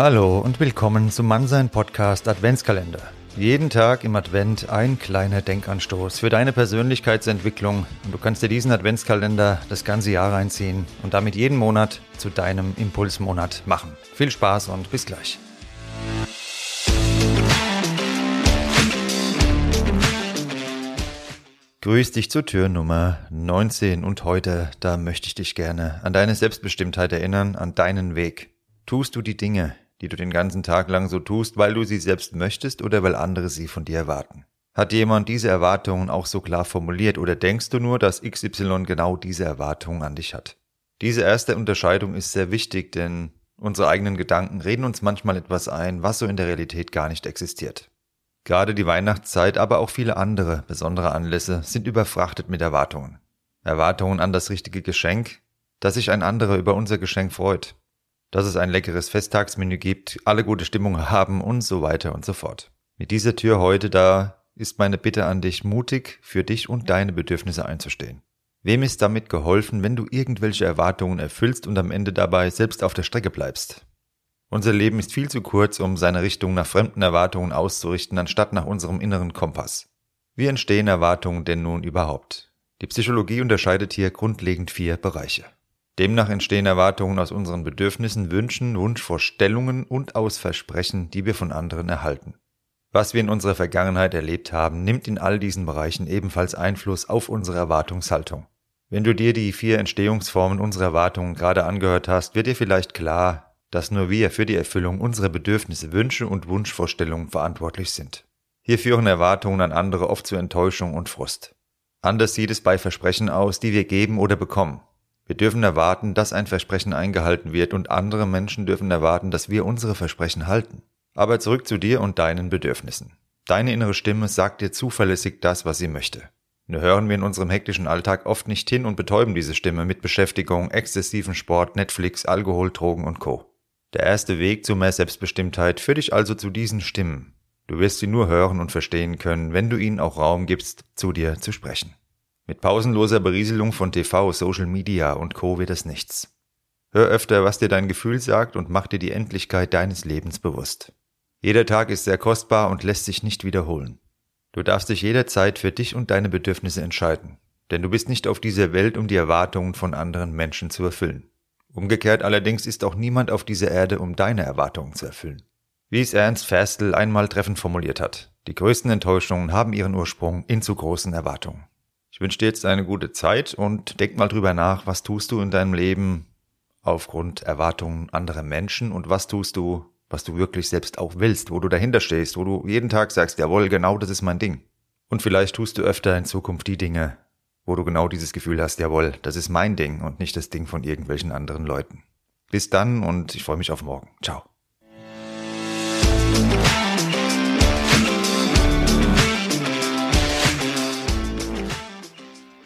Hallo und willkommen zum Mannsein Podcast Adventskalender. Jeden Tag im Advent ein kleiner Denkanstoß für deine Persönlichkeitsentwicklung und du kannst dir diesen Adventskalender das ganze Jahr reinziehen und damit jeden Monat zu deinem Impulsmonat machen. Viel Spaß und bis gleich. Grüß dich zur Tür Nummer 19 und heute, da möchte ich dich gerne an deine Selbstbestimmtheit erinnern, an deinen Weg. Tust du die Dinge, die du den ganzen Tag lang so tust, weil du sie selbst möchtest oder weil andere sie von dir erwarten? Hat jemand diese Erwartungen auch so klar formuliert oder denkst du nur, dass XY genau diese Erwartungen an dich hat? Diese erste Unterscheidung ist sehr wichtig, denn unsere eigenen Gedanken reden uns manchmal etwas ein, was so in der Realität gar nicht existiert. Gerade die Weihnachtszeit, aber auch viele andere besondere Anlässe sind überfrachtet mit Erwartungen. Erwartungen an das richtige Geschenk, dass sich ein anderer über unser Geschenk freut, dass es ein leckeres Festtagsmenü gibt, alle gute Stimmung haben und so weiter und so fort. Mit dieser Tür heute da ist meine Bitte an dich, mutig für dich und deine Bedürfnisse einzustehen. Wem ist damit geholfen, wenn du irgendwelche Erwartungen erfüllst und am Ende dabei selbst auf der Strecke bleibst? Unser Leben ist viel zu kurz, um seine Richtung nach fremden Erwartungen auszurichten, anstatt nach unserem inneren Kompass. Wie entstehen Erwartungen denn nun überhaupt? Die Psychologie unterscheidet hier grundlegend vier Bereiche. Demnach entstehen Erwartungen aus unseren Bedürfnissen, Wünschen, Wunschvorstellungen und aus Versprechen, die wir von anderen erhalten. Was wir in unserer Vergangenheit erlebt haben, nimmt in all diesen Bereichen ebenfalls Einfluss auf unsere Erwartungshaltung. Wenn du dir die vier Entstehungsformen unserer Erwartungen gerade angehört hast, wird dir vielleicht klar, dass nur wir für die Erfüllung unserer Bedürfnisse, Wünsche und Wunschvorstellungen verantwortlich sind. Hier führen Erwartungen an andere oft zu Enttäuschung und Frust. Anders sieht es bei Versprechen aus, die wir geben oder bekommen. Wir dürfen erwarten, dass ein Versprechen eingehalten wird und andere Menschen dürfen erwarten, dass wir unsere Versprechen halten. Aber zurück zu dir und deinen Bedürfnissen. Deine innere Stimme sagt dir zuverlässig das, was sie möchte. Nur hören wir in unserem hektischen Alltag oft nicht hin und betäuben diese Stimme mit Beschäftigung, exzessiven Sport, Netflix, Alkohol, Drogen und Co. Der erste Weg zu mehr Selbstbestimmtheit führt dich also zu diesen Stimmen. Du wirst sie nur hören und verstehen können, wenn du ihnen auch Raum gibst, zu dir zu sprechen. Mit pausenloser Berieselung von TV, Social Media und Co. wird es nichts. Hör öfter, was dir dein Gefühl sagt und mach dir die Endlichkeit deines Lebens bewusst. Jeder Tag ist sehr kostbar und lässt sich nicht wiederholen. Du darfst dich jederzeit für dich und deine Bedürfnisse entscheiden, denn du bist nicht auf dieser Welt, um die Erwartungen von anderen Menschen zu erfüllen. Umgekehrt allerdings ist auch niemand auf dieser Erde, um deine Erwartungen zu erfüllen. Wie es Ernst Ferstel einmal treffend formuliert hat, die größten Enttäuschungen haben ihren Ursprung in zu großen Erwartungen. Ich wünsche dir jetzt eine gute Zeit und denk mal drüber nach, was tust du in deinem Leben aufgrund Erwartungen anderer Menschen und was tust du, was du wirklich selbst auch willst, wo du dahinter stehst, wo du jeden Tag sagst, jawohl, genau das ist mein Ding. Und vielleicht tust du öfter in Zukunft die Dinge, wo du genau dieses Gefühl hast, jawohl, das ist mein Ding und nicht das Ding von irgendwelchen anderen Leuten. Bis dann und ich freue mich auf morgen. Ciao.